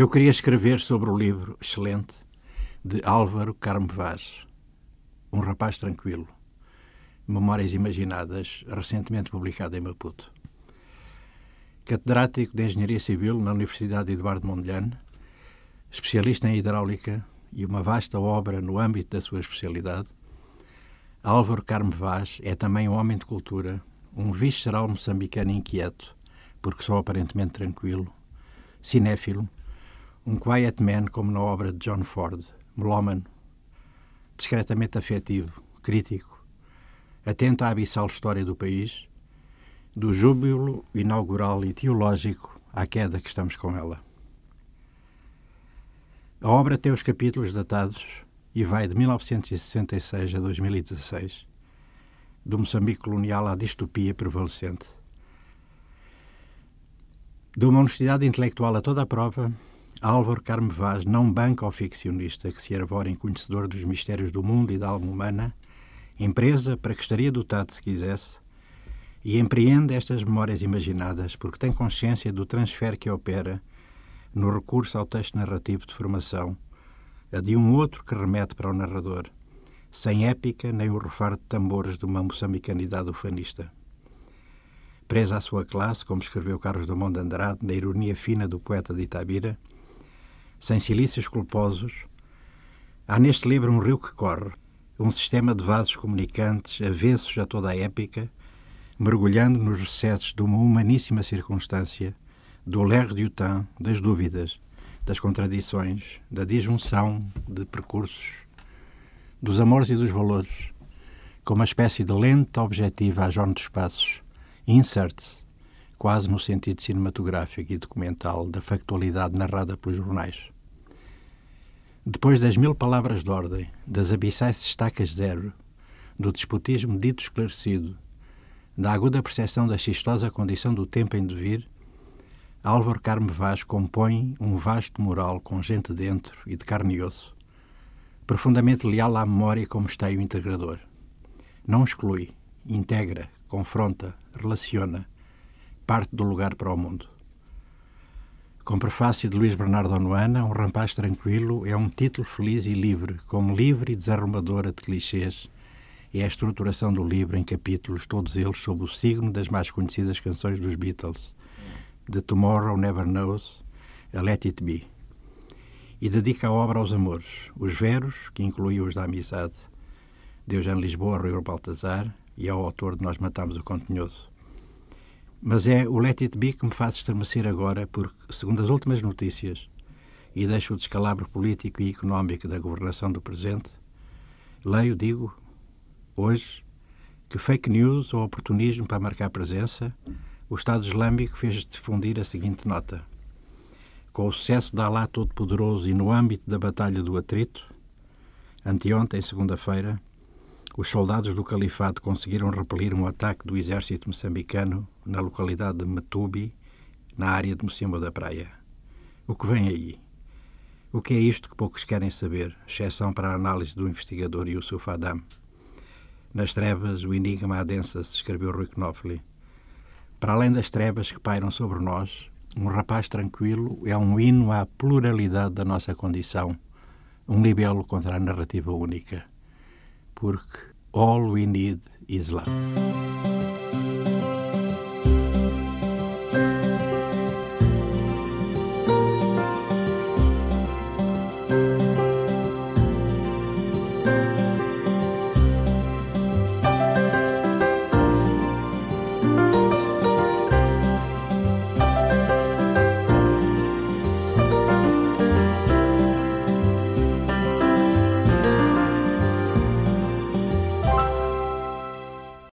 Eu queria escrever sobre o livro excelente de Álvaro Carmo Vaz, Um Rapaz Tranquilo, Memórias Imaginadas, recentemente publicado em Maputo. Catedrático de Engenharia Civil na Universidade Eduardo Mondlane, especialista em hidráulica e uma vasta obra no âmbito da sua especialidade, Álvaro Carmo Vaz é também um homem de cultura, um visceral moçambicano inquieto, porque só aparentemente tranquilo, cinéfilo, um quiet man como na obra de John Ford, melómano, discretamente afetivo, crítico, atento à abissal história do país, do júbilo inaugural e teológico à queda que estamos com ela. A obra tem os capítulos datados e vai de 1966 a 2016, do Moçambique colonial à distopia prevalecente. De uma honestidade intelectual a toda a prova, Álvaro Carmo Vaz não banca ao ficcionista que se arvora em conhecedor dos mistérios do mundo e da alma humana, empresa para que estaria dotado se quisesse, e empreende estas memórias imaginadas porque tem consciência do transfer que opera no recurso ao texto narrativo de formação, a de um outro que remete para o narrador, sem épica nem o refar de tambores de uma moçambicanidade ufanista. Presa à sua classe, como escreveu Carlos Drummond de Andrade, na ironia fina do poeta de Itabira, sem silícios culposos, há neste livro um rio que corre, um sistema de vasos comunicantes avessos a toda a épica, mergulhando nos recessos de uma humaníssima circunstância, do lerre du temps, das dúvidas, das contradições, da disjunção de percursos, dos amores e dos valores, como uma espécie de lenta objetiva a jorno dos passos, insert quase no sentido cinematográfico e documental da factualidade narrada pelos jornais. Depois das mil palavras de ordem, das abissais estacas zero, do despotismo dito esclarecido, da aguda percepção da xistosa condição do tempo em devir, Álvaro Carme Vaz compõe um vasto mural com gente dentro e de carne e osso, profundamente leal à memória como esteio integrador. Não exclui, integra, confronta, relaciona, parte do lugar para o mundo. Com prefácio de Luís Bernardo Onuana, Um Rapaz Tranquilo é um título feliz e livre, como livre e desarrumadora de clichês, é a estruturação do livro em capítulos, todos eles sob o signo das mais conhecidas canções dos Beatles, The Tomorrow Never Knows, a Let It Be. E dedica a obra aos amores, os veros, que incluem os da amizade, de Eugênio Lisboa, Rui Baltazar, e ao autor de Nós Matamos o Continhoso. Mas é o Let It Be que me faz estremecer agora, porque, segundo as últimas notícias, e deixo o descalabro político e económico da governação do presente, leio, digo, hoje, que fake news ou oportunismo para marcar presença, o Estado Islâmico fez difundir a seguinte nota. Com o sucesso da Alá Todo-Poderoso e no âmbito da Batalha do Atrito, anteontem, segunda-feira, os soldados do Califado conseguiram repelir um ataque do exército moçambicano na localidade de Metubi, na área de Mocimbo da Praia. O que vem aí? O que é isto que poucos querem saber, exceção para a análise do investigador Yusuf Adam? Nas trevas, o enigma adensa-se, escreveu Rui Knopfli. Para além das trevas que pairam sobre nós, um rapaz tranquilo é um hino à pluralidade da nossa condição, um libelo contra a narrativa única porque all we need is love.